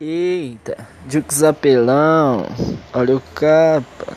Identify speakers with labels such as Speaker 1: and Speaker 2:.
Speaker 1: Eita, Jux apelão, olha o capa.